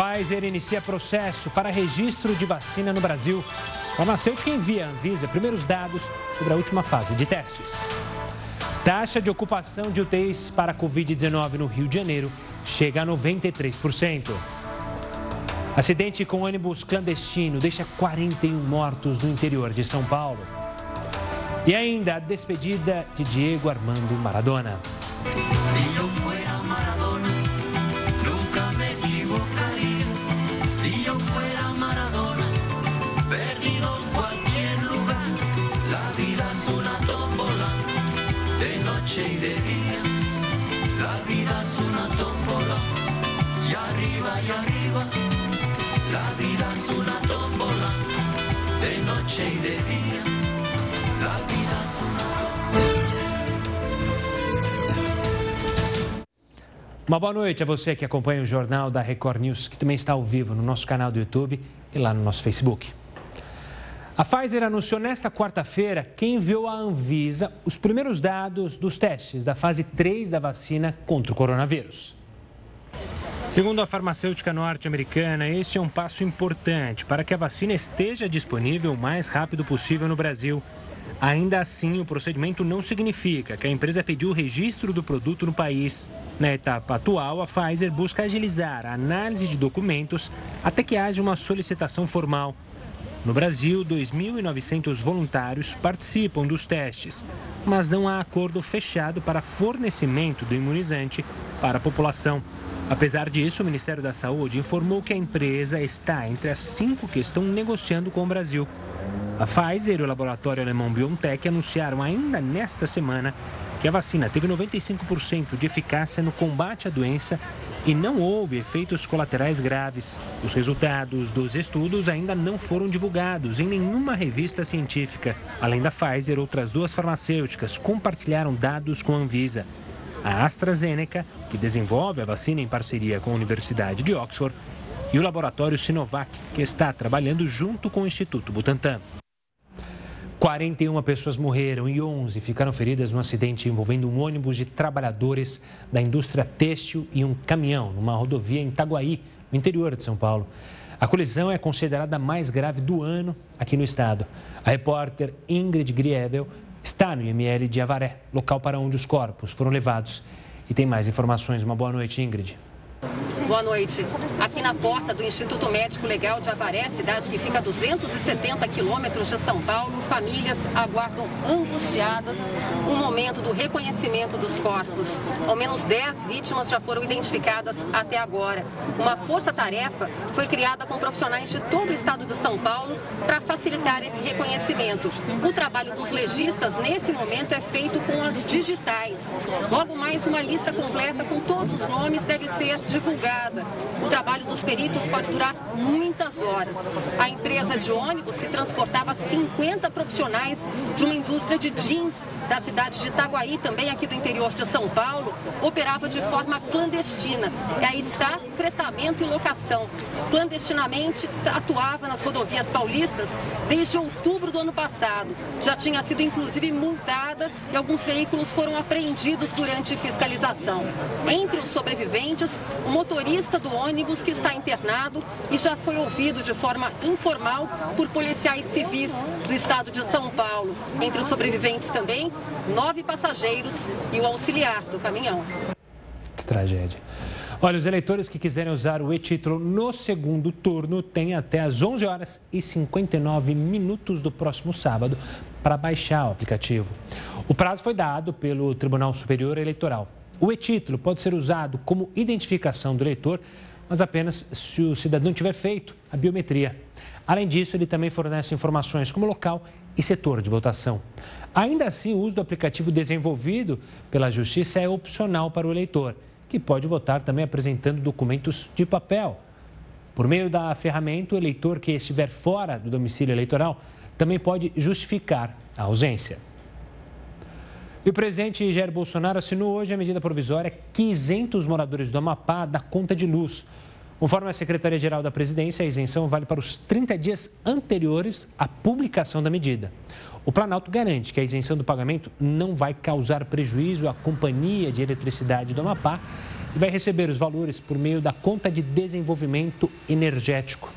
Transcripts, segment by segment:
Pfizer inicia processo para registro de vacina no Brasil. Farmacêutica envia à Anvisa primeiros dados sobre a última fase de testes. Taxa de ocupação de UTIs para Covid-19 no Rio de Janeiro chega a 93%. Acidente com ônibus clandestino deixa 41 mortos no interior de São Paulo. E ainda a despedida de Diego Armando Maradona. Uma boa noite a você que acompanha o Jornal da Record News, que também está ao vivo no nosso canal do YouTube e lá no nosso Facebook. A Pfizer anunciou nesta quarta-feira que enviou à Anvisa os primeiros dados dos testes da fase 3 da vacina contra o coronavírus. Segundo a farmacêutica norte-americana, este é um passo importante para que a vacina esteja disponível o mais rápido possível no Brasil. Ainda assim, o procedimento não significa que a empresa pediu o registro do produto no país. Na etapa atual, a Pfizer busca agilizar a análise de documentos até que haja uma solicitação formal. No Brasil, 2.900 voluntários participam dos testes, mas não há acordo fechado para fornecimento do imunizante para a população. Apesar disso, o Ministério da Saúde informou que a empresa está entre as cinco que estão negociando com o Brasil. A Pfizer e o laboratório alemão BioNTech anunciaram ainda nesta semana que a vacina teve 95% de eficácia no combate à doença e não houve efeitos colaterais graves. Os resultados dos estudos ainda não foram divulgados em nenhuma revista científica. Além da Pfizer, outras duas farmacêuticas compartilharam dados com a Anvisa. A AstraZeneca, que desenvolve a vacina em parceria com a Universidade de Oxford, e o laboratório Sinovac, que está trabalhando junto com o Instituto Butantan. 41 pessoas morreram e 11 ficaram feridas num acidente envolvendo um ônibus de trabalhadores da indústria têxtil e um caminhão numa rodovia em Itaguaí, no interior de São Paulo. A colisão é considerada a mais grave do ano aqui no estado. A repórter Ingrid Griebel está no IML de Avaré, local para onde os corpos foram levados. E tem mais informações. Uma boa noite, Ingrid. Boa noite. Aqui na porta do Instituto Médico Legal de Avaré, cidade que fica a 270 quilômetros de São Paulo, famílias aguardam angustiadas o momento do reconhecimento dos corpos. Ao menos 10 vítimas já foram identificadas até agora. Uma força-tarefa foi criada com profissionais de todo o estado de São Paulo para facilitar esse reconhecimento. O trabalho dos legistas, nesse momento, é feito com as digitais. Logo mais, uma lista completa com todos os nomes deve ser divulgada. O trabalho dos peritos pode durar muitas horas. A empresa de ônibus que transportava 50 profissionais de uma indústria de jeans da cidade de Itaguaí, também aqui do interior de São Paulo, operava de forma clandestina. E aí está fretamento e locação. Clandestinamente atuava nas rodovias paulistas desde outubro do ano passado. Já tinha sido inclusive multada e alguns veículos foram apreendidos durante fiscalização. Entre os sobreviventes, o motorista do ônibus que está internado e já foi ouvido de forma informal por policiais civis do estado de São Paulo. Entre os sobreviventes também, nove passageiros e o auxiliar do caminhão. Tragédia. Olha, os eleitores que quiserem usar o e-título no segundo turno têm até às 11 horas e 59 minutos do próximo sábado para baixar o aplicativo. O prazo foi dado pelo Tribunal Superior Eleitoral. O e-título pode ser usado como identificação do eleitor, mas apenas se o cidadão tiver feito a biometria. Além disso, ele também fornece informações como local e setor de votação. Ainda assim, o uso do aplicativo desenvolvido pela Justiça é opcional para o eleitor, que pode votar também apresentando documentos de papel. Por meio da ferramenta, o eleitor que estiver fora do domicílio eleitoral também pode justificar a ausência. E o presidente Jair Bolsonaro assinou hoje a medida provisória que isenta os moradores do Amapá da conta de luz. Conforme a Secretaria-Geral da Presidência, a isenção vale para os 30 dias anteriores à publicação da medida. O Planalto garante que a isenção do pagamento não vai causar prejuízo à Companhia de Eletricidade do Amapá e vai receber os valores por meio da conta de desenvolvimento energético.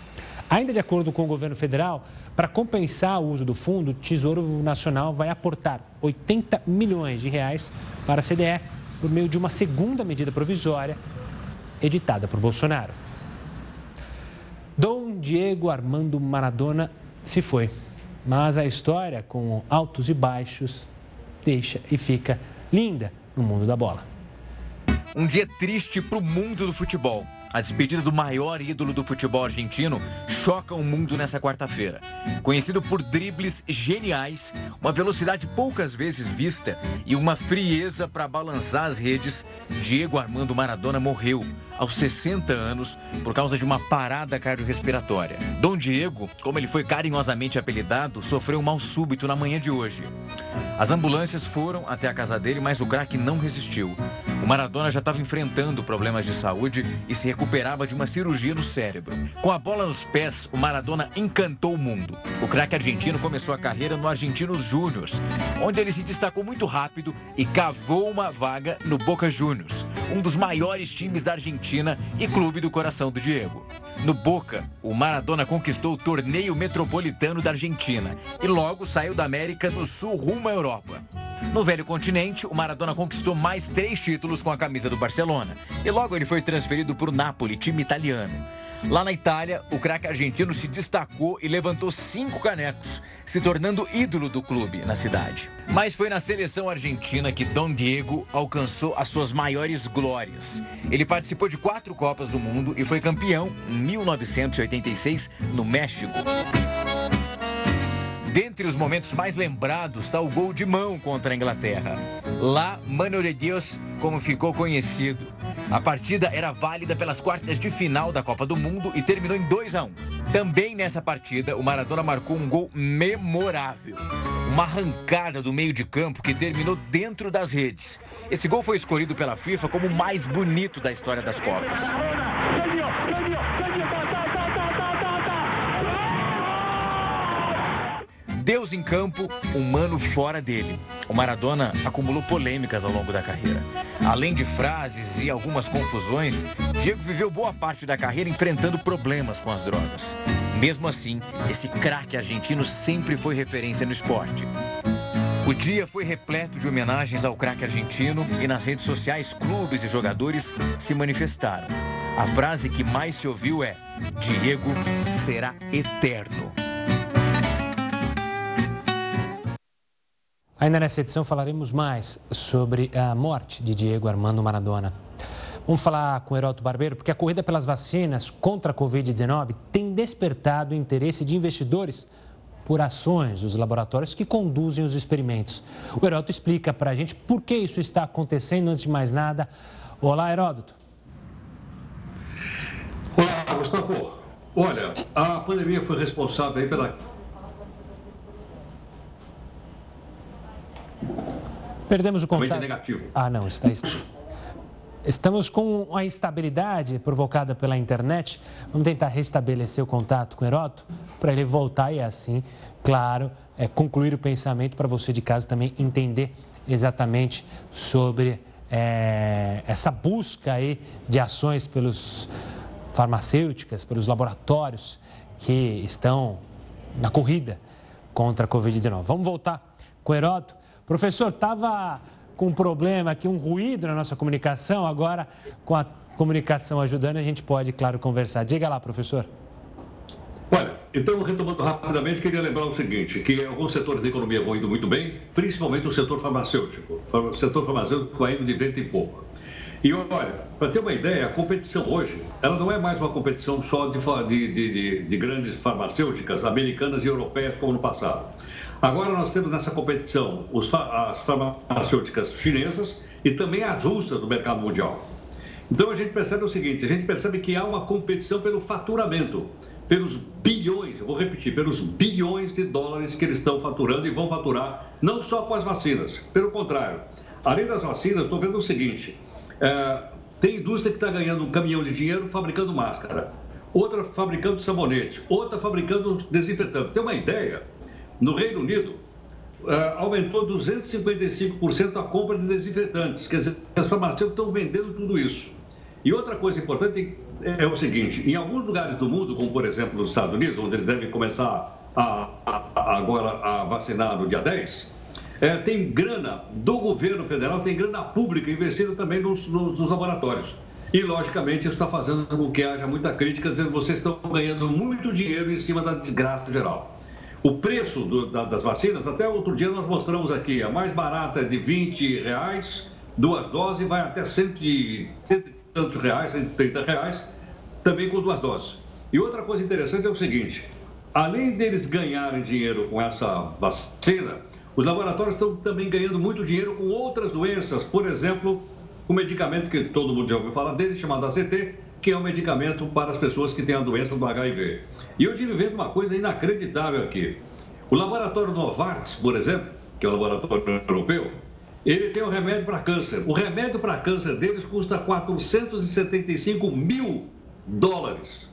Ainda de acordo com o governo federal, para compensar o uso do fundo, o Tesouro Nacional vai aportar 80 milhões de reais para a CDE por meio de uma segunda medida provisória editada por Bolsonaro. Dom Diego Armando Maradona se foi, mas a história, com altos e baixos, deixa e fica linda no mundo da bola. Um dia triste para o mundo do futebol. A despedida do maior ídolo do futebol argentino choca o mundo nessa quarta-feira. Conhecido por dribles geniais, uma velocidade poucas vezes vista e uma frieza para balançar as redes, Diego Armando Maradona morreu aos 60 anos por causa de uma parada cardiorrespiratória. Dom Diego, como ele foi carinhosamente apelidado, sofreu um mal súbito na manhã de hoje. As ambulâncias foram até a casa dele, mas o craque não resistiu. O Maradona já estava enfrentando problemas de saúde e se recuperava de uma cirurgia no cérebro. Com a bola nos pés, o Maradona encantou o mundo. O craque argentino começou a carreira no Argentinos Júniors, onde ele se destacou muito rápido e cavou uma vaga no Boca Juniors, um dos maiores times da Argentina e clube do coração do Diego. No Boca, o Maradona conquistou o torneio metropolitano da Argentina e logo saiu da América do Sul rumo à Europa. No velho continente, o Maradona conquistou mais três títulos com a camisa do Barcelona e logo ele foi transferido para o Napoli, time italiano. Lá na Itália, o craque argentino se destacou e levantou cinco canecos, se tornando ídolo do clube na cidade. Mas foi na seleção argentina que Dom Diego alcançou as suas maiores glórias. Ele participou de quatro Copas do Mundo e foi campeão em 1986 no México. Dentre os momentos mais lembrados está o gol de mão contra a Inglaterra. Lá, Mano de Deus, como ficou conhecido. A partida era válida pelas quartas de final da Copa do Mundo e terminou em 2 a 1. Também nessa partida, o Maradona marcou um gol memorável. Uma arrancada do meio de campo que terminou dentro das redes. Esse gol foi escolhido pela FIFA como o mais bonito da história das Copas. Deus em campo, humano fora dele. O Maradona acumulou polêmicas ao longo da carreira. Além de frases e algumas confusões, Diego viveu boa parte da carreira enfrentando problemas com as drogas. Mesmo assim, esse craque argentino sempre foi referência no esporte. O dia foi repleto de homenagens ao craque argentino e nas redes sociais clubes e jogadores se manifestaram. A frase que mais se ouviu é: Diego será eterno. Ainda nessa edição falaremos mais sobre a morte de Diego Armando Maradona. Vamos falar com o Heroto Barbeiro, porque a corrida pelas vacinas contra a Covid-19 tem despertado o interesse de investidores por ações dos laboratórios que conduzem os experimentos. O Heródoto explica para a gente por que isso está acontecendo antes de mais nada. Olá, Heródoto. Olá, Gustavo. Olha, a pandemia foi responsável pela Perdemos o contato. negativo. Ah, não, está. Estamos com a instabilidade provocada pela internet. Vamos tentar restabelecer o contato com o Heroto para ele voltar e assim, claro, é, concluir o pensamento para você de casa também entender exatamente sobre é, essa busca aí de ações pelos farmacêuticas, pelos laboratórios que estão na corrida contra a Covid-19. Vamos voltar com o Heroto Professor, estava com um problema aqui, um ruído na nossa comunicação, agora com a comunicação ajudando, a gente pode, claro, conversar. Diga lá, professor. Olha, então, retomando rapidamente, queria lembrar o seguinte, que alguns setores da economia vão indo muito bem, principalmente o setor farmacêutico. O setor farmacêutico vai indo de vento em pouco. E olha, para ter uma ideia, a competição hoje, ela não é mais uma competição só de, de, de, de grandes farmacêuticas americanas e europeias como no passado. Agora nós temos nessa competição as farmacêuticas chinesas e também as russas do mercado mundial. Então a gente percebe o seguinte: a gente percebe que há uma competição pelo faturamento, pelos bilhões, eu vou repetir, pelos bilhões de dólares que eles estão faturando e vão faturar, não só com as vacinas, pelo contrário. Além das vacinas, estou vendo o seguinte: é, tem indústria que está ganhando um caminhão de dinheiro fabricando máscara, outra fabricando sabonete, outra fabricando desinfetante. Tem uma ideia? No Reino Unido, Uh, aumentou 255% a compra de desinfetantes. Quer dizer, as farmacêuticas estão vendendo tudo isso. E outra coisa importante é o seguinte: em alguns lugares do mundo, como por exemplo nos Estados Unidos, onde eles devem começar a, a, agora a vacinar no dia 10, é, tem grana do governo federal, tem grana pública investida também nos, nos, nos laboratórios. E, logicamente, isso está fazendo com que haja muita crítica, dizendo que vocês estão ganhando muito dinheiro em cima da desgraça geral. O preço do, da, das vacinas, até outro dia nós mostramos aqui, a mais barata é de 20 reais, duas doses, vai até 100, 100 e tantos reais, 130 reais, também com duas doses. E outra coisa interessante é o seguinte, além deles ganharem dinheiro com essa vacina, os laboratórios estão também ganhando muito dinheiro com outras doenças, por exemplo, o medicamento que todo mundo já ouviu falar dele, chamado ACT, que é um medicamento para as pessoas que têm a doença do HIV. E eu tive vendo uma coisa inacreditável aqui. O laboratório Novartis, por exemplo, que é o laboratório europeu, ele tem um remédio para câncer. O remédio para câncer deles custa 475 mil dólares.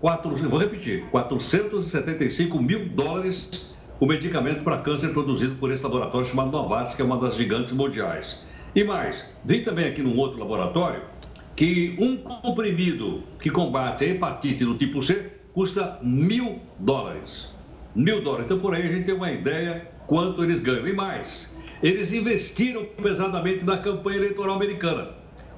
Quatro, vou repetir, 475 mil dólares o medicamento para câncer produzido por esse laboratório chamado Novartis, que é uma das gigantes mundiais. E mais, vi também aqui num outro laboratório que um comprimido que combate a hepatite do tipo C custa mil dólares. Mil dólares. Então, por aí a gente tem uma ideia quanto eles ganham. E mais, eles investiram pesadamente na campanha eleitoral americana.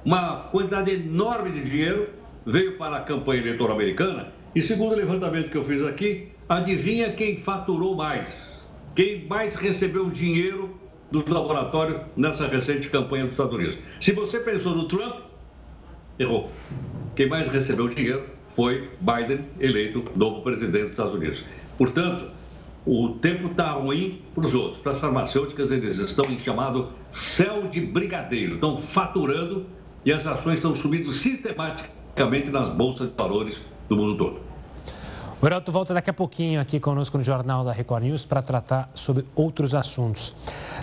Uma quantidade enorme de dinheiro veio para a campanha eleitoral americana e, segundo o levantamento que eu fiz aqui, adivinha quem faturou mais? Quem mais recebeu dinheiro do laboratório nessa recente campanha dos Estados Unidos. Se você pensou no Trump, errou. Quem mais recebeu dinheiro foi Biden, eleito novo presidente dos Estados Unidos. Portanto, o tempo está ruim para os outros. Para as farmacêuticas, eles estão em chamado céu de brigadeiro. Estão faturando e as ações estão subindo sistematicamente nas bolsas de valores do mundo todo. O Heraldo volta daqui a pouquinho aqui conosco no Jornal da Record News para tratar sobre outros assuntos.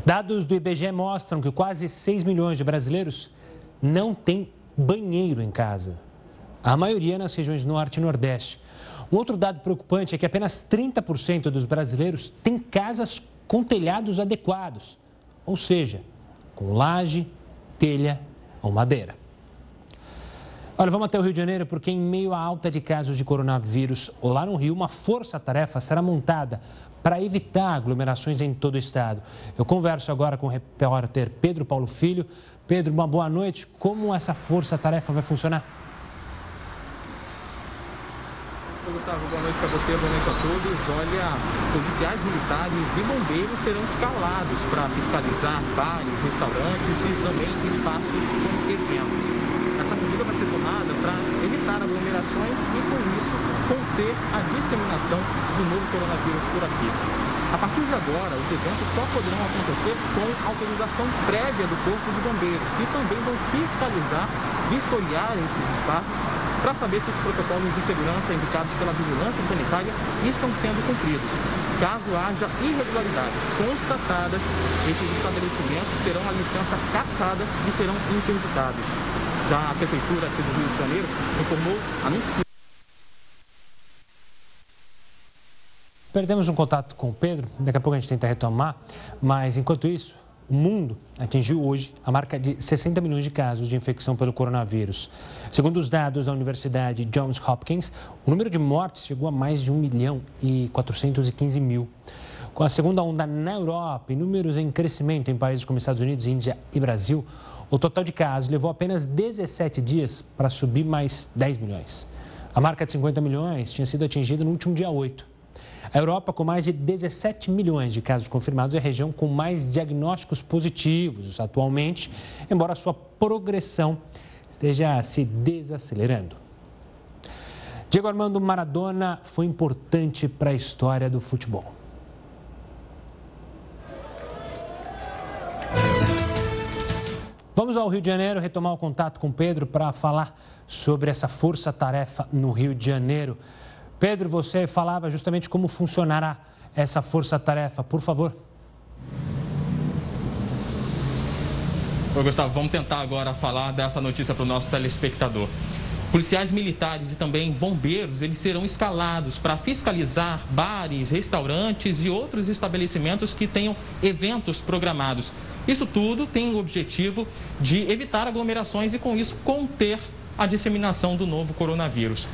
Dados do IBGE mostram que quase 6 milhões de brasileiros não têm banheiro em casa. A maioria nas regiões norte e nordeste. Um outro dado preocupante é que apenas 30% dos brasileiros têm casas com telhados adequados, ou seja, com laje, telha ou madeira. Olha, vamos até o Rio de Janeiro porque, em meio à alta de casos de coronavírus lá no Rio, uma força-tarefa será montada para evitar aglomerações em todo o estado. Eu converso agora com o repórter Pedro Paulo Filho. Pedro, uma boa noite. Como essa força-tarefa vai funcionar? Gustavo, boa noite para você, boa noite a todos. Olha, policiais militares e bombeiros serão escalados para fiscalizar bares, restaurantes e também espaços com eventos medida vai ser tomada para evitar aglomerações e, com isso, conter a disseminação do novo coronavírus por aqui. A partir de agora, os eventos só poderão acontecer com autorização prévia do Corpo de Bombeiros, que também vão fiscalizar, vistoriar esses espaços para saber se os protocolos de segurança indicados pela vigilância sanitária estão sendo cumpridos. Caso haja irregularidades constatadas, esses estabelecimentos terão a licença cassada e serão interditados. Já a Prefeitura aqui do Rio de Janeiro informou, anunciou. Perdemos um contato com o Pedro, daqui a pouco a gente tenta retomar, mas enquanto isso, o mundo atingiu hoje a marca de 60 milhões de casos de infecção pelo coronavírus. Segundo os dados da Universidade Johns Hopkins, o número de mortes chegou a mais de 1 milhão e 415 mil. Com a segunda onda na Europa e números em crescimento em países como Estados Unidos, Índia e Brasil, o total de casos levou apenas 17 dias para subir mais 10 milhões. A marca de 50 milhões tinha sido atingida no último dia 8. A Europa, com mais de 17 milhões de casos confirmados, é a região com mais diagnósticos positivos atualmente, embora sua progressão esteja se desacelerando. Diego Armando Maradona foi importante para a história do futebol. Vamos ao Rio de Janeiro retomar o contato com Pedro para falar sobre essa força-tarefa no Rio de Janeiro. Pedro, você falava justamente como funcionará essa força-tarefa, por favor. Oi, Gustavo, vamos tentar agora falar dessa notícia para o nosso telespectador. Policiais militares e também bombeiros, eles serão escalados para fiscalizar bares, restaurantes e outros estabelecimentos que tenham eventos programados. Isso tudo tem o objetivo de evitar aglomerações e, com isso, conter a disseminação do novo coronavírus.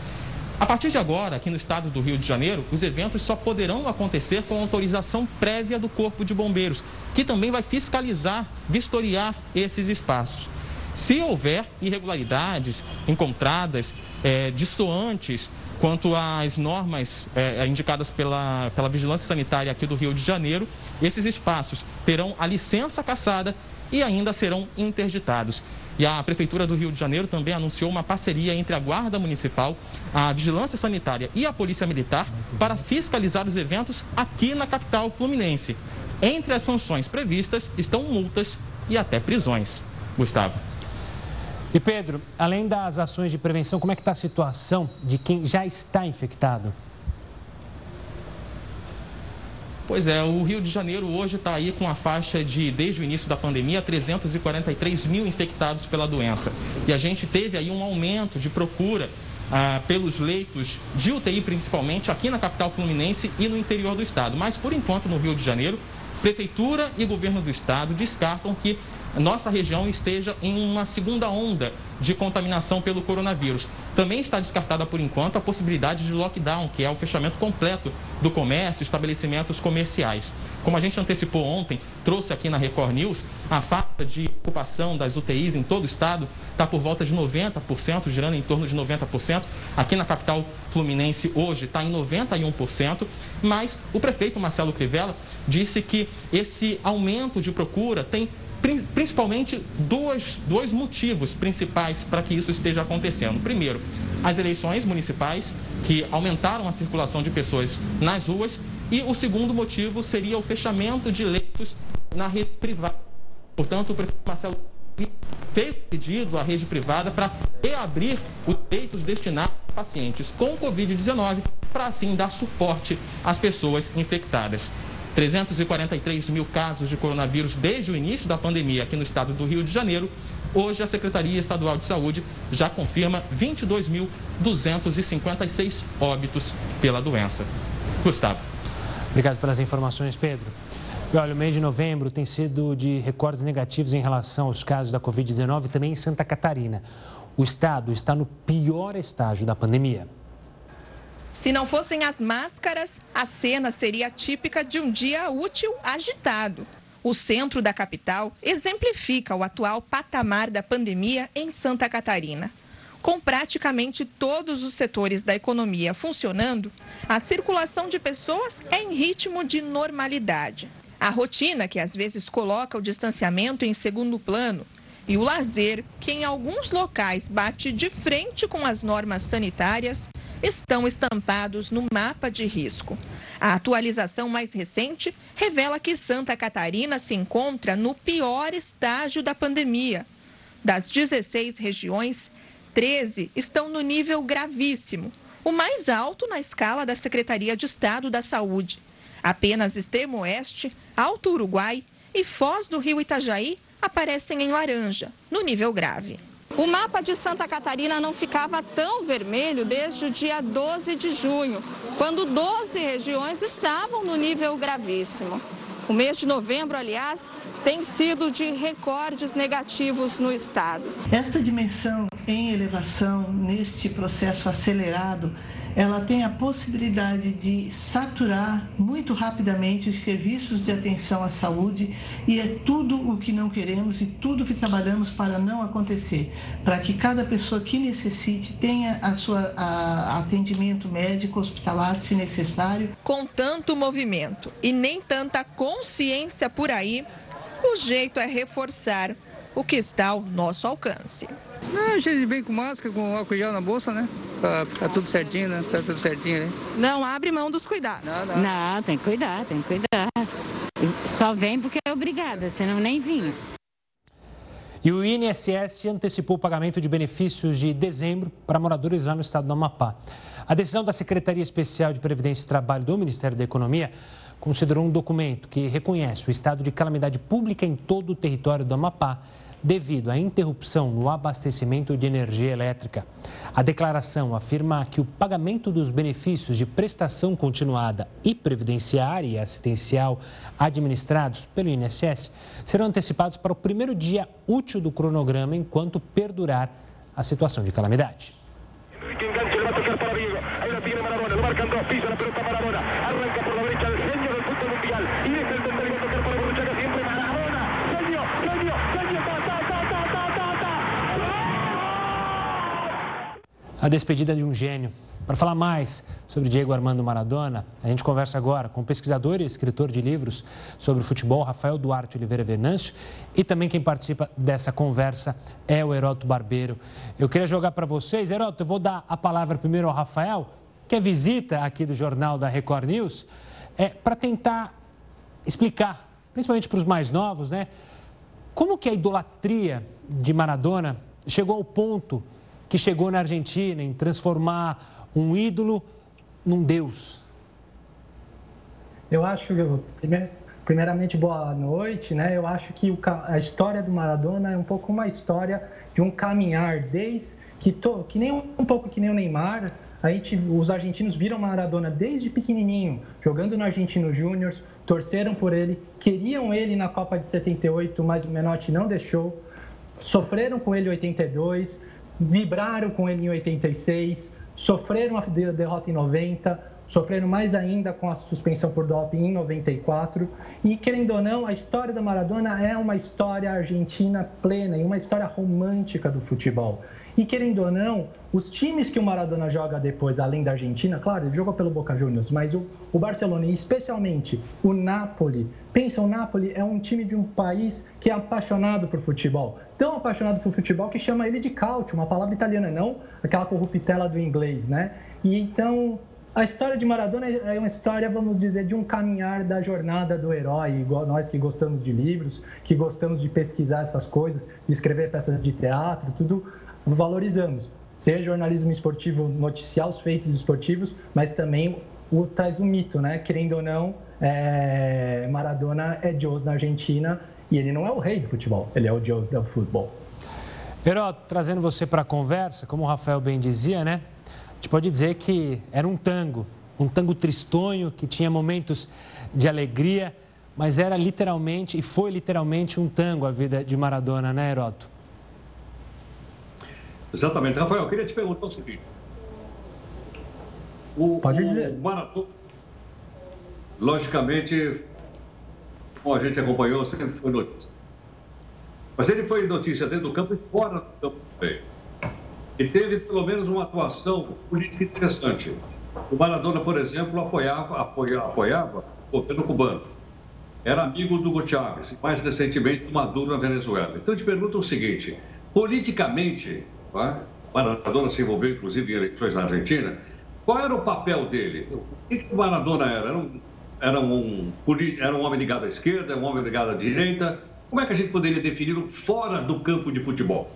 A partir de agora, aqui no estado do Rio de Janeiro, os eventos só poderão acontecer com autorização prévia do Corpo de Bombeiros, que também vai fiscalizar, vistoriar esses espaços. Se houver irregularidades encontradas, é, distoantes quanto às normas é, indicadas pela, pela Vigilância Sanitária aqui do Rio de Janeiro, esses espaços terão a licença cassada e ainda serão interditados. E a Prefeitura do Rio de Janeiro também anunciou uma parceria entre a Guarda Municipal, a Vigilância Sanitária e a Polícia Militar para fiscalizar os eventos aqui na capital fluminense. Entre as sanções previstas estão multas e até prisões. Gustavo. E Pedro, além das ações de prevenção, como é que está a situação de quem já está infectado? Pois é, o Rio de Janeiro hoje está aí com a faixa de, desde o início da pandemia, 343 mil infectados pela doença. E a gente teve aí um aumento de procura ah, pelos leitos de UTI, principalmente aqui na capital fluminense e no interior do estado. Mas, por enquanto, no Rio de Janeiro, Prefeitura e governo do estado descartam que nossa região esteja em uma segunda onda de contaminação pelo coronavírus. Também está descartada por enquanto a possibilidade de lockdown, que é o fechamento completo do comércio, estabelecimentos comerciais. Como a gente antecipou ontem, trouxe aqui na Record News, a falta de ocupação das UTIs em todo o estado está por volta de 90%, girando em torno de 90%. Aqui na capital fluminense hoje está em 91%, mas o prefeito Marcelo Crivella disse que esse aumento de procura tem principalmente dois, dois motivos principais para que isso esteja acontecendo. Primeiro, as eleições municipais, que aumentaram a circulação de pessoas nas ruas, e o segundo motivo seria o fechamento de leitos na rede privada. Portanto, o prefeito Marcelo fez pedido à rede privada para reabrir os leitos destinados a pacientes com Covid-19, para assim dar suporte às pessoas infectadas. 343 mil casos de coronavírus desde o início da pandemia aqui no estado do Rio de Janeiro. Hoje, a Secretaria Estadual de Saúde já confirma 22.256 óbitos pela doença. Gustavo. Obrigado pelas informações, Pedro. E olha, o mês de novembro tem sido de recordes negativos em relação aos casos da Covid-19 também em Santa Catarina. O estado está no pior estágio da pandemia. Se não fossem as máscaras, a cena seria típica de um dia útil agitado. O centro da capital exemplifica o atual patamar da pandemia em Santa Catarina. Com praticamente todos os setores da economia funcionando, a circulação de pessoas é em ritmo de normalidade. A rotina, que às vezes coloca o distanciamento em segundo plano, e o lazer, que em alguns locais bate de frente com as normas sanitárias, estão estampados no mapa de risco. A atualização mais recente revela que Santa Catarina se encontra no pior estágio da pandemia. Das 16 regiões, 13 estão no nível gravíssimo, o mais alto na escala da Secretaria de Estado da Saúde. Apenas Extremo Oeste, Alto Uruguai e Foz do Rio Itajaí aparecem em laranja, no nível grave. O mapa de Santa Catarina não ficava tão vermelho desde o dia 12 de junho, quando 12 regiões estavam no nível gravíssimo. O mês de novembro, aliás, tem sido de recordes negativos no estado. Esta dimensão em elevação, neste processo acelerado, ela tem a possibilidade de saturar muito rapidamente os serviços de atenção à saúde e é tudo o que não queremos e tudo que trabalhamos para não acontecer, para que cada pessoa que necessite tenha a sua a, atendimento médico hospitalar se necessário. Com tanto movimento e nem tanta consciência por aí, o jeito é reforçar o que está ao nosso alcance. Não, a gente vem com máscara, com álcool gel na bolsa, né? Pra ficar tudo certinho, né? Tá tudo certinho, né? Não abre mão dos cuidados. Não, não. não tem que cuidar, tem que cuidar. Só vem porque é obrigada, senão nem vinha. E o INSS antecipou o pagamento de benefícios de dezembro para moradores lá no estado do Amapá. A decisão da Secretaria Especial de Previdência e Trabalho do Ministério da Economia considerou um documento que reconhece o estado de calamidade pública em todo o território do Amapá devido à interrupção no abastecimento de energia elétrica. A declaração afirma que o pagamento dos benefícios de prestação continuada e previdenciária e assistencial administrados pelo INSS serão antecipados para o primeiro dia útil do cronograma enquanto perdurar a situação de calamidade. A despedida de um gênio. Para falar mais sobre Diego Armando Maradona, a gente conversa agora com o pesquisador e escritor de livros sobre futebol, Rafael Duarte Oliveira Venâncio, e também quem participa dessa conversa é o Heroto Barbeiro. Eu queria jogar para vocês, Heroto, eu vou dar a palavra primeiro ao Rafael, que é visita aqui do jornal da Record News, é, para tentar explicar, principalmente para os mais novos, né, como que a idolatria de Maradona chegou ao ponto que chegou na Argentina em transformar um ídolo num Deus? Eu acho, primeiramente, boa noite, né? Eu acho que a história do Maradona é um pouco uma história de um caminhar desde que, to, que nem um pouco que nem o Neymar, a gente, os argentinos viram Maradona desde pequenininho, jogando no Argentino Júnior, torceram por ele, queriam ele na Copa de 78, mas o Menotti não deixou, sofreram com ele em 82, vibraram com ele em 86, sofreram a derrota em 90, sofreram mais ainda com a suspensão por doping em 94. E, querendo ou não, a história da Maradona é uma história argentina plena e uma história romântica do futebol. E, querendo ou não, os times que o Maradona joga depois, além da Argentina, claro, ele jogou pelo Boca Juniors, mas o, o Barcelona e especialmente o Napoli, pensa, o Napoli é um time de um país que é apaixonado por futebol. Tão apaixonado por futebol que chama ele de calcio, uma palavra italiana, não aquela corruptela do inglês, né? E então, a história de Maradona é uma história, vamos dizer, de um caminhar da jornada do herói, igual nós que gostamos de livros, que gostamos de pesquisar essas coisas, de escrever peças de teatro, tudo valorizamos. Seja jornalismo esportivo noticiar os feitos esportivos, mas também o traz o mito, né? Querendo ou não, é... Maradona é Deus na Argentina e ele não é o rei do futebol, ele é o Deus do futebol. Herói, trazendo você para a conversa, como o Rafael bem dizia, né? A gente pode dizer que era um tango, um tango tristonho, que tinha momentos de alegria, mas era literalmente, e foi literalmente um tango a vida de Maradona, né, Heroto? Exatamente. Rafael, eu queria te perguntar o seguinte. O, Pode dizer. O Maratona, logicamente, como a gente acompanhou, sempre foi notícia. Mas ele foi notícia dentro do campo e fora do campo também. E teve, pelo menos, uma atuação política interessante. O Maradona, por exemplo, apoiava, apoiava, apoiava o governo cubano. Era amigo do Hugo Chávez e, mais recentemente, do Maduro na Venezuela. Então, eu te pergunto o seguinte: politicamente, Tá? Maradona se envolveu, inclusive, em eleições na Argentina. Qual era o papel dele? O que, o Maradona era? Era um, era, um, era um homem ligado à esquerda, um homem ligado à direita? Como é que a gente poderia defini-lo fora do campo de futebol?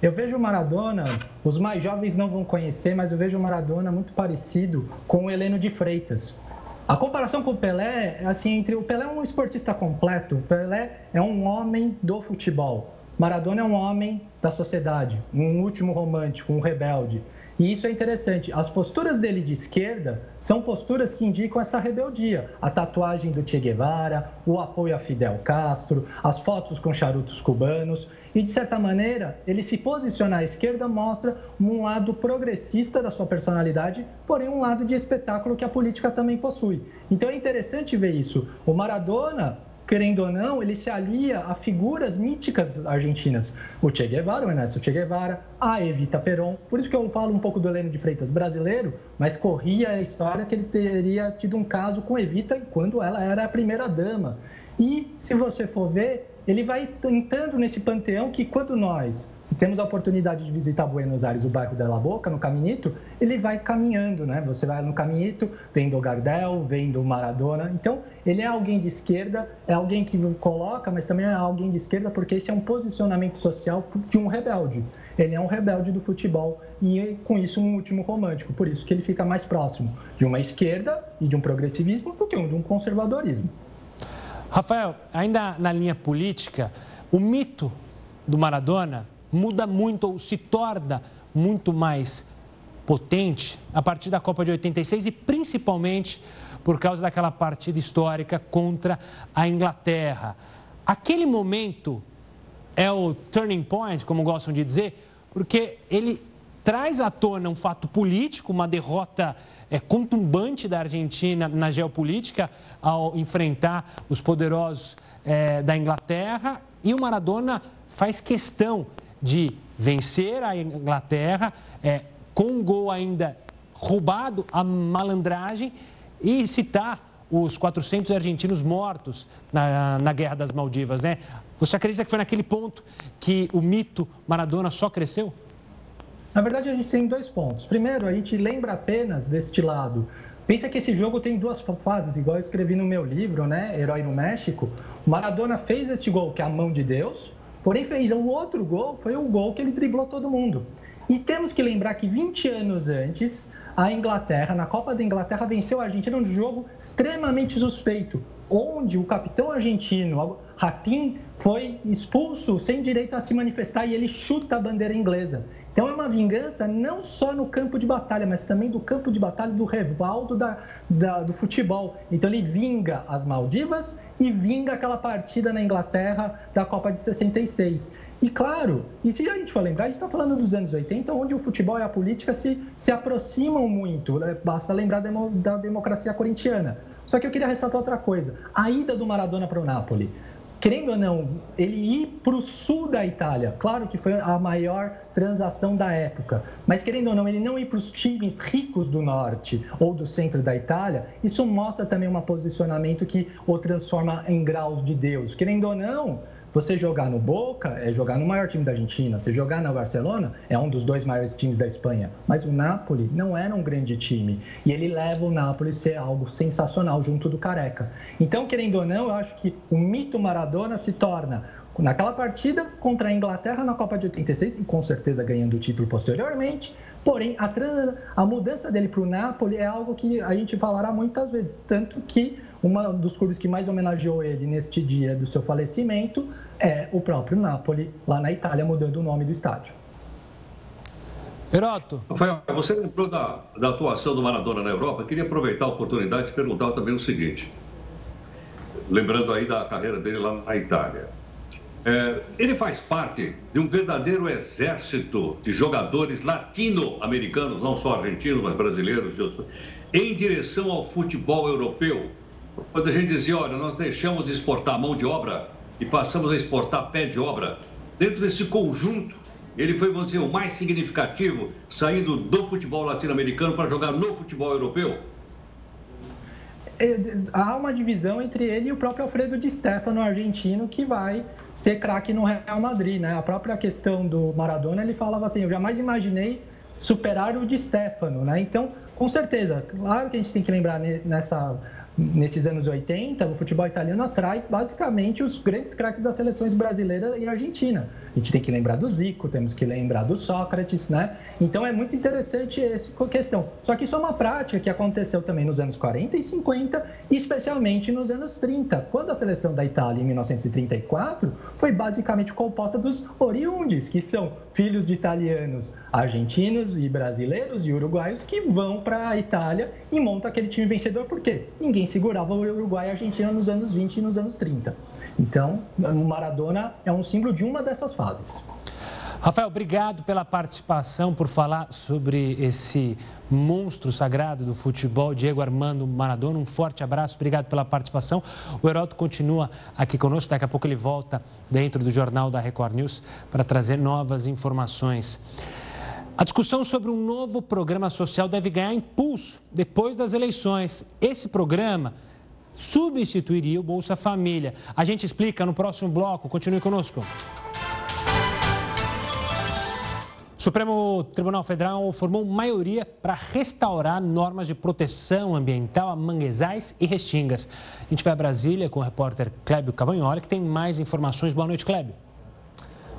Eu vejo o Maradona, os mais jovens não vão conhecer, mas eu vejo o Maradona muito parecido com o Heleno de Freitas. A comparação com o Pelé, assim, entre o Pelé é um esportista completo, o Pelé é um homem do futebol. Maradona é um homem da sociedade, um último romântico, um rebelde. E isso é interessante. As posturas dele de esquerda são posturas que indicam essa rebeldia. A tatuagem do Che Guevara, o apoio a Fidel Castro, as fotos com charutos cubanos. E, de certa maneira, ele se posicionar à esquerda mostra um lado progressista da sua personalidade, porém um lado de espetáculo que a política também possui. Então é interessante ver isso. O Maradona querendo ou não, ele se alia a figuras míticas argentinas. O Che Guevara, o Ernesto Che Guevara, a Evita Peron. Por isso que eu falo um pouco do Heleno de Freitas brasileiro, mas corria a história que ele teria tido um caso com Evita quando ela era a primeira dama. E se você for ver, ele vai entrando nesse panteão que quando nós, se temos a oportunidade de visitar Buenos Aires, o bairro de La Boca, no Caminito, ele vai caminhando, né? Você vai no Caminito, vem do Gardel, vem do Maradona. Então, ele é alguém de esquerda, é alguém que coloca, mas também é alguém de esquerda porque esse é um posicionamento social de um rebelde. Ele é um rebelde do futebol e, com isso, um último romântico. Por isso que ele fica mais próximo de uma esquerda e de um progressivismo do que de um conservadorismo. Rafael, ainda na linha política, o mito do Maradona muda muito ou se torna muito mais potente a partir da Copa de 86 e principalmente por causa daquela partida histórica contra a Inglaterra. Aquele momento é o turning point, como gostam de dizer, porque ele traz à tona um fato político, uma derrota é, contumbante da Argentina na geopolítica ao enfrentar os poderosos é, da Inglaterra e o Maradona faz questão de vencer a Inglaterra é, com um gol ainda roubado a malandragem e citar os 400 argentinos mortos na, na Guerra das Maldivas, né? Você acredita que foi naquele ponto que o mito Maradona só cresceu? Na verdade, a gente tem dois pontos. Primeiro, a gente lembra apenas deste lado. Pensa que esse jogo tem duas fases, igual eu escrevi no meu livro, né? Herói no México. Maradona fez este gol, que é a mão de Deus, porém fez um outro gol, foi o gol que ele driblou todo mundo. E temos que lembrar que 20 anos antes, a Inglaterra, na Copa da Inglaterra, venceu a Argentina num jogo extremamente suspeito, onde o capitão argentino, Ratim, foi expulso sem direito a se manifestar e ele chuta a bandeira inglesa. Então é uma vingança não só no campo de batalha, mas também do campo de batalha do revaldo da, da, do futebol. Então ele vinga as Maldivas e vinga aquela partida na Inglaterra da Copa de 66. E claro, e se a gente for lembrar, a gente está falando dos anos 80, onde o futebol e a política se, se aproximam muito. Né? Basta lembrar da democracia corintiana. Só que eu queria ressaltar outra coisa: a ida do Maradona para o Napoli querendo ou não, ele ir para o sul da Itália, claro que foi a maior transação da época, mas querendo ou não, ele não ir para os times ricos do norte ou do centro da Itália, isso mostra também um posicionamento que o transforma em graus de Deus. Querendo ou não, você jogar no Boca é jogar no maior time da Argentina. Você jogar na Barcelona é um dos dois maiores times da Espanha. Mas o Napoli não era um grande time. E ele leva o Napoli a ser algo sensacional junto do Careca. Então, querendo ou não, eu acho que o mito Maradona se torna naquela partida contra a Inglaterra na Copa de 86 e com certeza ganhando o título posteriormente. Porém, a, a mudança dele para o Napoli é algo que a gente falará muitas vezes, tanto que um dos clubes que mais homenageou ele neste dia do seu falecimento é o próprio Napoli, lá na Itália, mudando o nome do estádio. Heroto. Rafael, você lembrou da, da atuação do Maradona na Europa? Eu queria aproveitar a oportunidade e perguntar também o seguinte. Lembrando aí da carreira dele lá na Itália. É, ele faz parte de um verdadeiro exército de jogadores latino-americanos, não só argentinos, mas brasileiros, em direção ao futebol europeu. Quando a gente dizia, olha, nós deixamos de exportar mão de obra e passamos a exportar pé de obra, dentro desse conjunto, ele foi, vamos dizer, o mais significativo, saindo do futebol latino-americano para jogar no futebol europeu? É, há uma divisão entre ele e o próprio Alfredo Di Stefano, argentino, que vai ser craque no Real Madrid, né? A própria questão do Maradona, ele falava assim, eu jamais imaginei superar o Di Stefano, né? Então, com certeza, claro que a gente tem que lembrar nessa nesses anos 80, o futebol italiano atrai basicamente os grandes craques das seleções brasileira e argentina. A gente tem que lembrar do Zico, temos que lembrar do Sócrates, né? Então é muito interessante essa questão. Só que isso é uma prática que aconteceu também nos anos 40 e 50, e especialmente nos anos 30, quando a seleção da Itália, em 1934, foi basicamente composta dos oriundes, que são filhos de italianos, argentinos e brasileiros e uruguaios que vão para a Itália e montam aquele time vencedor. Por quê? Ninguém segurava o Uruguai e a Argentina nos anos 20 e nos anos 30. Então, o Maradona é um símbolo de uma dessas fases. Rafael, obrigado pela participação, por falar sobre esse monstro sagrado do futebol, Diego Armando Maradona. Um forte abraço, obrigado pela participação. O Heroto continua aqui conosco, daqui a pouco ele volta dentro do Jornal da Record News para trazer novas informações. A discussão sobre um novo programa social deve ganhar impulso depois das eleições. Esse programa substituiria o Bolsa Família. A gente explica no próximo bloco. Continue conosco. O Supremo Tribunal Federal formou maioria para restaurar normas de proteção ambiental a manguezais e restingas. A gente vai a Brasília com o repórter Clébio Cavagnoli, que tem mais informações. Boa noite, Clébio.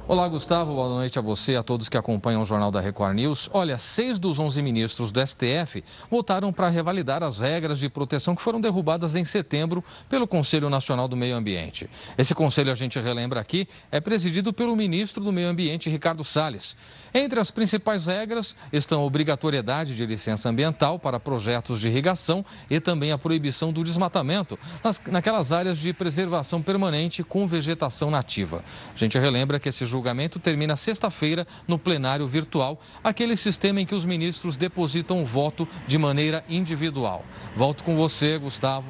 Olá, Gustavo. Boa noite a você e a todos que acompanham o Jornal da Record News. Olha, seis dos onze ministros do STF votaram para revalidar as regras de proteção que foram derrubadas em setembro pelo Conselho Nacional do Meio Ambiente. Esse conselho, a gente relembra aqui, é presidido pelo ministro do Meio Ambiente, Ricardo Salles. Entre as principais regras estão a obrigatoriedade de licença ambiental para projetos de irrigação e também a proibição do desmatamento nas, naquelas áreas de preservação permanente com vegetação nativa. A gente relembra que esse julgamento termina sexta-feira no plenário virtual, aquele sistema em que os ministros depositam o voto de maneira individual. Volto com você, Gustavo.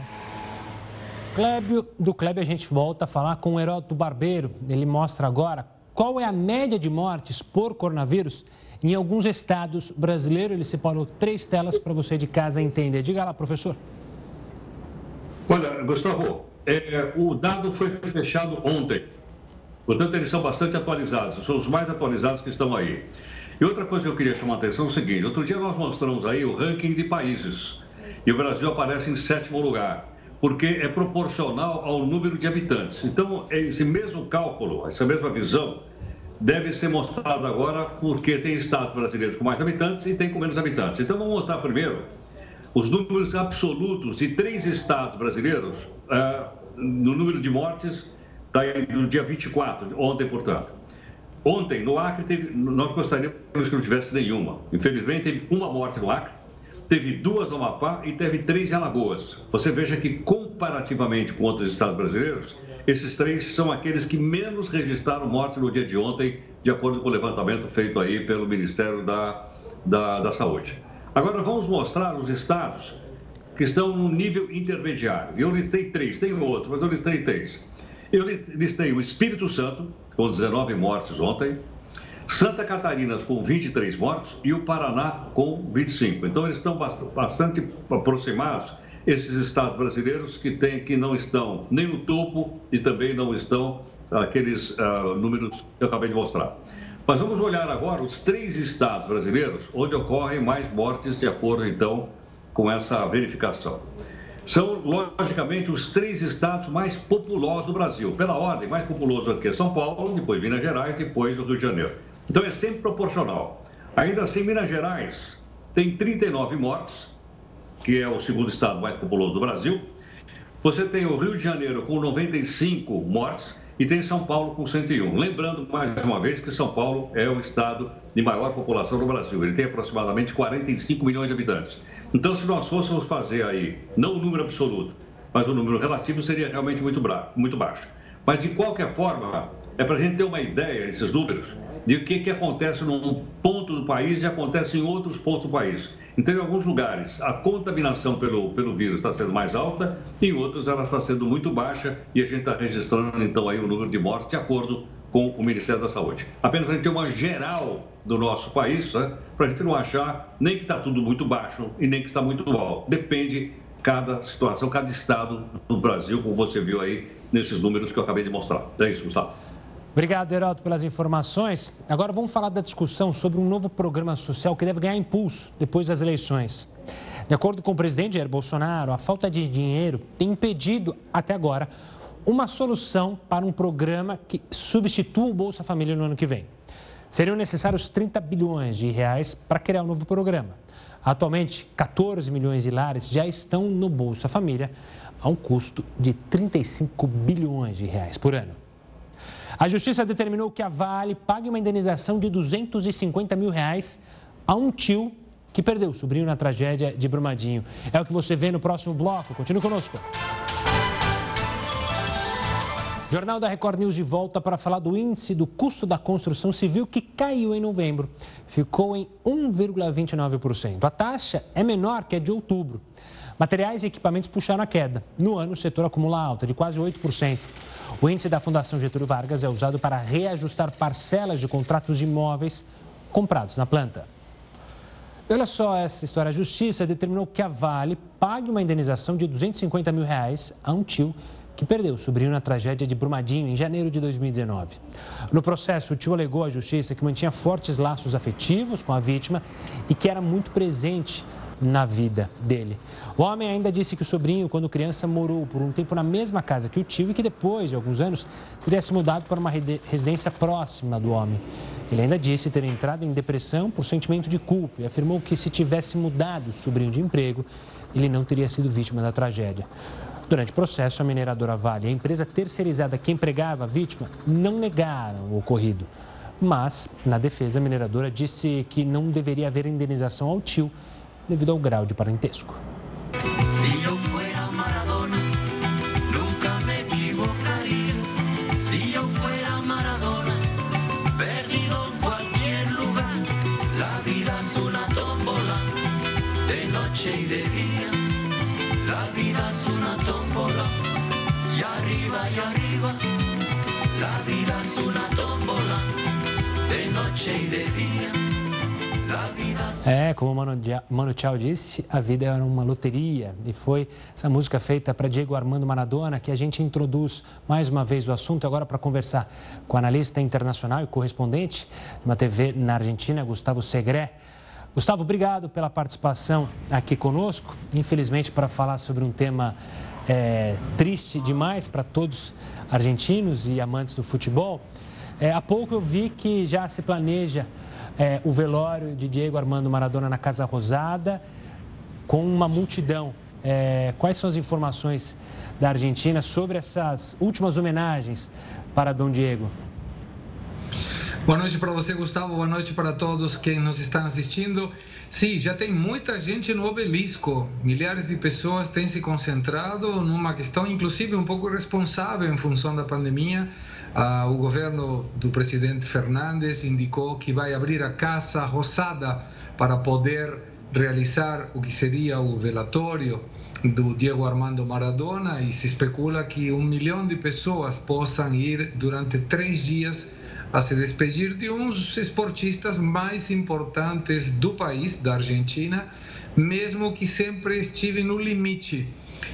Clébio, do Clébio a gente volta a falar com o Heródoto Barbeiro. Ele mostra agora qual é a média de mortes por coronavírus em alguns estados brasileiros. Ele separou três telas para você de casa entender. Diga lá, professor. Olha, Gustavo, é, o dado foi fechado ontem. Portanto, eles são bastante atualizados, são os mais atualizados que estão aí. E outra coisa que eu queria chamar a atenção é o seguinte: outro dia nós mostramos aí o ranking de países. E o Brasil aparece em sétimo lugar, porque é proporcional ao número de habitantes. Então, esse mesmo cálculo, essa mesma visão, deve ser mostrada agora, porque tem estados brasileiros com mais habitantes e tem com menos habitantes. Então, vamos mostrar primeiro os números absolutos de três estados brasileiros uh, no número de mortes no dia 24, ontem, portanto. Ontem, no Acre, teve, nós gostaríamos que não tivesse nenhuma. Infelizmente, teve uma morte no Acre, teve duas no Amapá e teve três em Alagoas. Você veja que, comparativamente com outros estados brasileiros, esses três são aqueles que menos registraram morte no dia de ontem, de acordo com o levantamento feito aí pelo Ministério da, da, da Saúde. Agora vamos mostrar os estados que estão no nível intermediário. Eu listei três, tem outro, mas eu listei três. Eu listei o Espírito Santo, com 19 mortes ontem, Santa Catarina com 23 mortos e o Paraná com 25. Então eles estão bastante aproximados, esses estados brasileiros que, tem, que não estão nem no topo e também não estão aqueles uh, números que eu acabei de mostrar. Mas vamos olhar agora os três estados brasileiros onde ocorrem mais mortes de acordo, então, com essa verificação. São, logicamente, os três estados mais populosos do Brasil. Pela ordem, mais populoso aqui é São Paulo, depois Minas Gerais, depois o Rio de Janeiro. Então é sempre proporcional. Ainda assim, Minas Gerais tem 39 mortes, que é o segundo estado mais populoso do Brasil. Você tem o Rio de Janeiro com 95 mortes e tem São Paulo com 101. Lembrando mais uma vez que São Paulo é o estado de maior população do Brasil. Ele tem aproximadamente 45 milhões de habitantes. Então, se nós fôssemos fazer aí, não o número absoluto, mas o número relativo, seria realmente muito, muito baixo. Mas, de qualquer forma, é para a gente ter uma ideia, esses números, de o que, que acontece num ponto do país e acontece em outros pontos do país. Então, em alguns lugares, a contaminação pelo, pelo vírus está sendo mais alta, em outros ela está sendo muito baixa e a gente está registrando, então, aí o número de mortes de acordo com o Ministério da Saúde. Apenas para a gente ter uma geral do nosso país, né? para a gente não achar nem que está tudo muito baixo e nem que está muito alto. Depende cada situação, cada estado do Brasil, como você viu aí nesses números que eu acabei de mostrar. É isso, Gustavo. Obrigado, Heraldo, pelas informações. Agora vamos falar da discussão sobre um novo programa social que deve ganhar impulso depois das eleições. De acordo com o presidente Jair Bolsonaro, a falta de dinheiro tem impedido, até agora, uma solução para um programa que substitua o Bolsa Família no ano que vem. Seriam necessários 30 bilhões de reais para criar um novo programa. Atualmente, 14 milhões de lares já estão no Bolsa Família, a um custo de 35 bilhões de reais por ano. A justiça determinou que a Vale pague uma indenização de 250 mil reais a um tio que perdeu o sobrinho na tragédia de Brumadinho. É o que você vê no próximo bloco. Continue conosco. Jornal da Record News de volta para falar do índice do custo da construção civil que caiu em novembro. Ficou em 1,29%. A taxa é menor que a de outubro. Materiais e equipamentos puxaram a queda. No ano, o setor acumula alta de quase 8%. O índice da Fundação Getúlio Vargas é usado para reajustar parcelas de contratos de imóveis comprados na planta. Olha só essa história. A Justiça determinou que a Vale pague uma indenização de 250 mil reais a um tio que perdeu o sobrinho na tragédia de Brumadinho em janeiro de 2019. No processo, o tio alegou à Justiça que mantinha fortes laços afetivos com a vítima e que era muito presente na vida dele. O homem ainda disse que o sobrinho, quando criança, morou por um tempo na mesma casa que o tio e que depois de alguns anos teria se mudado para uma residência próxima do homem. Ele ainda disse ter entrado em depressão por sentimento de culpa e afirmou que se tivesse mudado o sobrinho de emprego, ele não teria sido vítima da tragédia. Durante o processo, a mineradora Vale e a empresa terceirizada que empregava a vítima não negaram o ocorrido. Mas, na defesa, a mineradora disse que não deveria haver indenização ao tio devido ao grau de parentesco. É, como o Mano, Mano Tchau disse, a vida era uma loteria e foi essa música feita para Diego Armando Maradona que a gente introduz mais uma vez o assunto agora para conversar com o analista internacional e correspondente de uma TV na Argentina, Gustavo Segré. Gustavo, obrigado pela participação aqui conosco. Infelizmente, para falar sobre um tema é, triste demais para todos argentinos e amantes do futebol. É, há pouco eu vi que já se planeja é, o velório de Diego Armando Maradona na Casa Rosada com uma multidão. É, quais são as informações da Argentina sobre essas últimas homenagens para Dom Diego? Boa noite para você, Gustavo. Boa noite para todos que nos estão assistindo. Sim, já tem muita gente no obelisco. Milhares de pessoas têm se concentrado numa questão, inclusive, um pouco responsável em função da pandemia. Ah, o governo do presidente Fernandes indicou que vai abrir a Casa Rosada para poder realizar o que seria o velatório do Diego Armando Maradona e se especula que um milhão de pessoas possam ir durante três dias a se despedir de uns esportistas mais importantes do país, da Argentina, mesmo que sempre estive no limite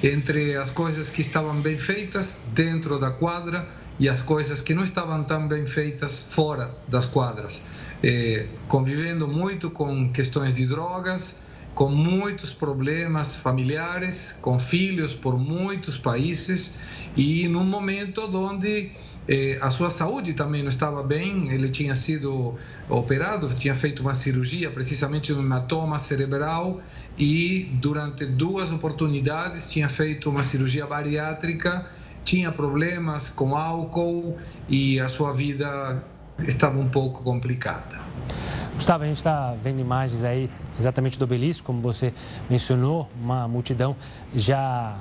entre as coisas que estavam bem feitas dentro da quadra e as coisas que não estavam tão bem feitas fora das quadras, eh, convivendo muito com questões de drogas, com muitos problemas familiares, com filhos por muitos países e num momento onde eh, a sua saúde também não estava bem, ele tinha sido operado, tinha feito uma cirurgia, precisamente um hematoma cerebral, e durante duas oportunidades tinha feito uma cirurgia bariátrica, tinha problemas com álcool e a sua vida estava um pouco complicada. Gustavo, a gente está vendo imagens aí exatamente do obelisco, como você mencionou, uma multidão já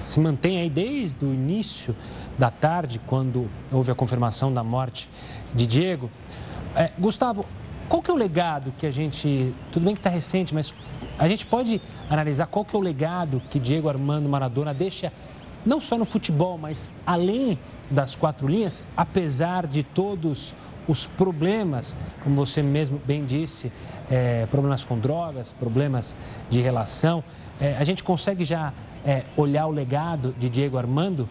se mantém aí desde o início da tarde, quando houve a confirmação da morte de Diego. É, Gustavo, qual que é o legado que a gente, tudo bem que está recente, mas a gente pode analisar qual que é o legado que Diego Armando Maradona deixa, não só no futebol, mas além das quatro linhas, apesar de todos os problemas, como você mesmo bem disse, é, problemas com drogas, problemas de relação, é, a gente consegue já é, olhar o legado de Diego Armando?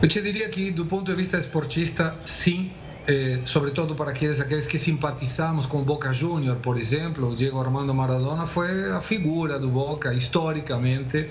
Eu te diria que, do ponto de vista esportista, sim, eh, sobretudo para aqueles, aqueles que simpatizamos com Boca Júnior, por exemplo, o Diego Armando Maradona foi a figura do Boca, historicamente,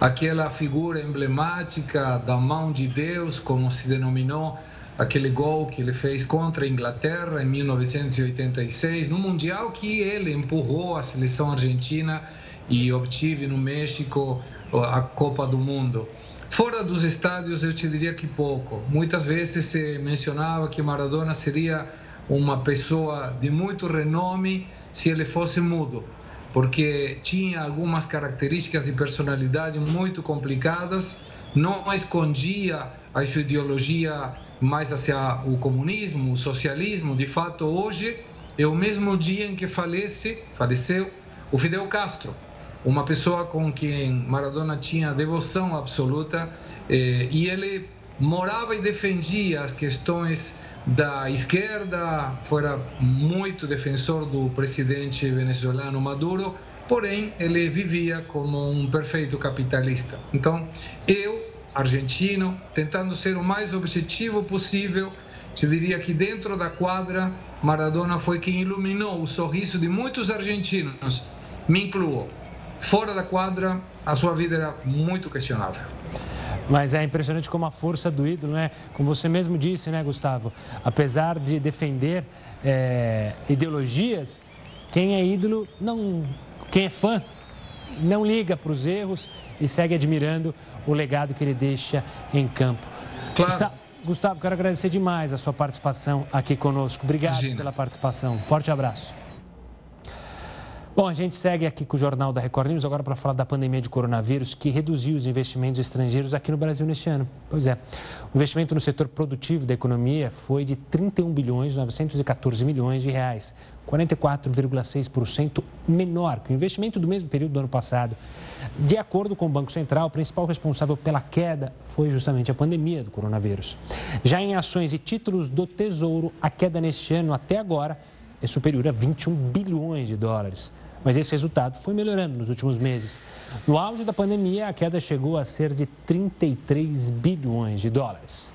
aquela figura emblemática da mão de Deus, como se denominou aquele gol que ele fez contra a Inglaterra em 1986, no Mundial que ele empurrou a seleção argentina e obtive no México a Copa do Mundo. Fora dos estádios, eu te diria que pouco. Muitas vezes se mencionava que Maradona seria uma pessoa de muito renome se ele fosse mudo, porque tinha algumas características de personalidade muito complicadas, não escondia a sua ideologia mais hacia o comunismo, o socialismo. De fato, hoje é o mesmo dia em que falece, faleceu o Fidel Castro uma pessoa com quem Maradona tinha devoção absoluta eh, e ele morava e defendia as questões da esquerda, fora muito defensor do presidente venezuelano Maduro, porém ele vivia como um perfeito capitalista. Então, eu, argentino, tentando ser o mais objetivo possível, te diria que dentro da quadra, Maradona foi quem iluminou o sorriso de muitos argentinos, me incluo fora da quadra, a sua vida era muito questionável. Mas é impressionante como a força do ídolo, né? Como você mesmo disse, né, Gustavo? Apesar de defender é, ideologias, quem é ídolo não. Quem é fã não liga para os erros e segue admirando o legado que ele deixa em campo. Claro. Gustavo, Gustavo, quero agradecer demais a sua participação aqui conosco. Obrigado Imagina. pela participação. Forte abraço. Bom, a gente segue aqui com o Jornal da Record News agora para falar da pandemia de coronavírus que reduziu os investimentos estrangeiros aqui no Brasil neste ano. Pois é, o investimento no setor produtivo da economia foi de 31 bilhões 914 milhões de reais, 44,6% menor que o investimento do mesmo período do ano passado. De acordo com o Banco Central, o principal responsável pela queda foi justamente a pandemia do coronavírus. Já em ações e títulos do Tesouro, a queda neste ano até agora é superior a 21 bilhões de dólares mas esse resultado foi melhorando nos últimos meses. No auge da pandemia, a queda chegou a ser de 33 bilhões de dólares.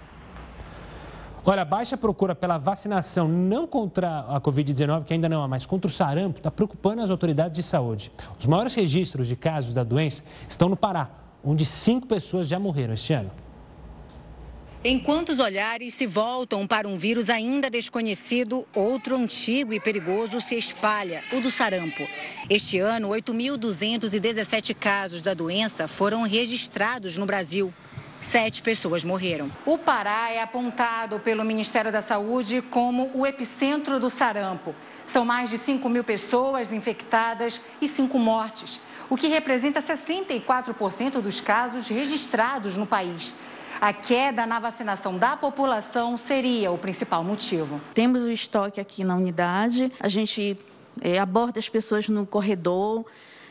Olha, a baixa procura pela vacinação não contra a Covid-19, que ainda não há, mas contra o sarampo, está preocupando as autoridades de saúde. Os maiores registros de casos da doença estão no Pará, onde cinco pessoas já morreram este ano. Enquanto os olhares se voltam para um vírus ainda desconhecido, outro antigo e perigoso se espalha, o do sarampo. Este ano, 8.217 casos da doença foram registrados no Brasil. Sete pessoas morreram. O Pará é apontado pelo Ministério da Saúde como o epicentro do sarampo. São mais de 5 mil pessoas infectadas e cinco mortes, o que representa 64% dos casos registrados no país. A queda na vacinação da população seria o principal motivo. Temos o estoque aqui na unidade, a gente é, aborda as pessoas no corredor,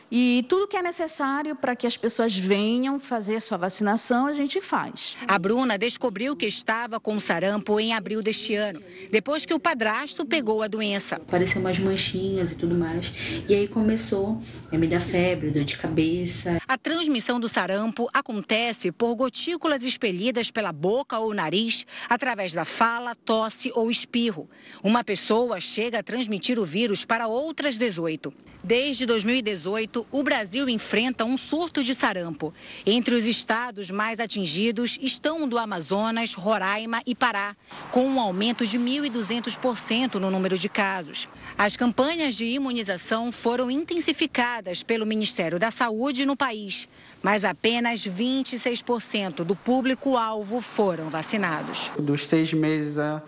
e tudo que é necessário para que as pessoas venham fazer sua vacinação, a gente faz. A Bruna descobriu que estava com sarampo em abril deste ano, depois que o padrasto pegou a doença. Apareceu umas manchinhas e tudo mais. E aí começou a me dar febre, dor de cabeça. A transmissão do sarampo acontece por gotículas expelidas pela boca ou nariz, através da fala, tosse ou espirro. Uma pessoa chega a transmitir o vírus para outras 18. Desde 2018, o Brasil enfrenta um surto de sarampo. Entre os estados mais atingidos estão o do Amazonas, Roraima e Pará, com um aumento de 1.200% no número de casos. As campanhas de imunização foram intensificadas pelo Ministério da Saúde no país, mas apenas 26% do público-alvo foram vacinados. Dos seis meses a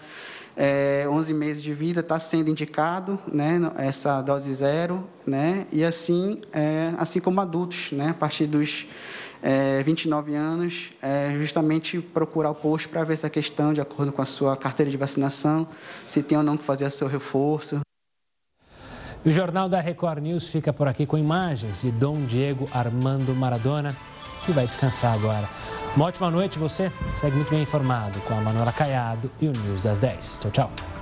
11 meses de vida está sendo indicado, né, essa dose zero, né, e assim, é, assim como adultos, né, a partir dos é, 29 anos, é, justamente procurar o posto para ver essa questão, de acordo com a sua carteira de vacinação, se tem ou não que fazer o seu reforço. O Jornal da Record News fica por aqui com imagens de Dom Diego Armando Maradona, que vai descansar agora. Uma ótima noite, você segue muito bem informado com a Manuela Caiado e o News das 10. Tchau, tchau.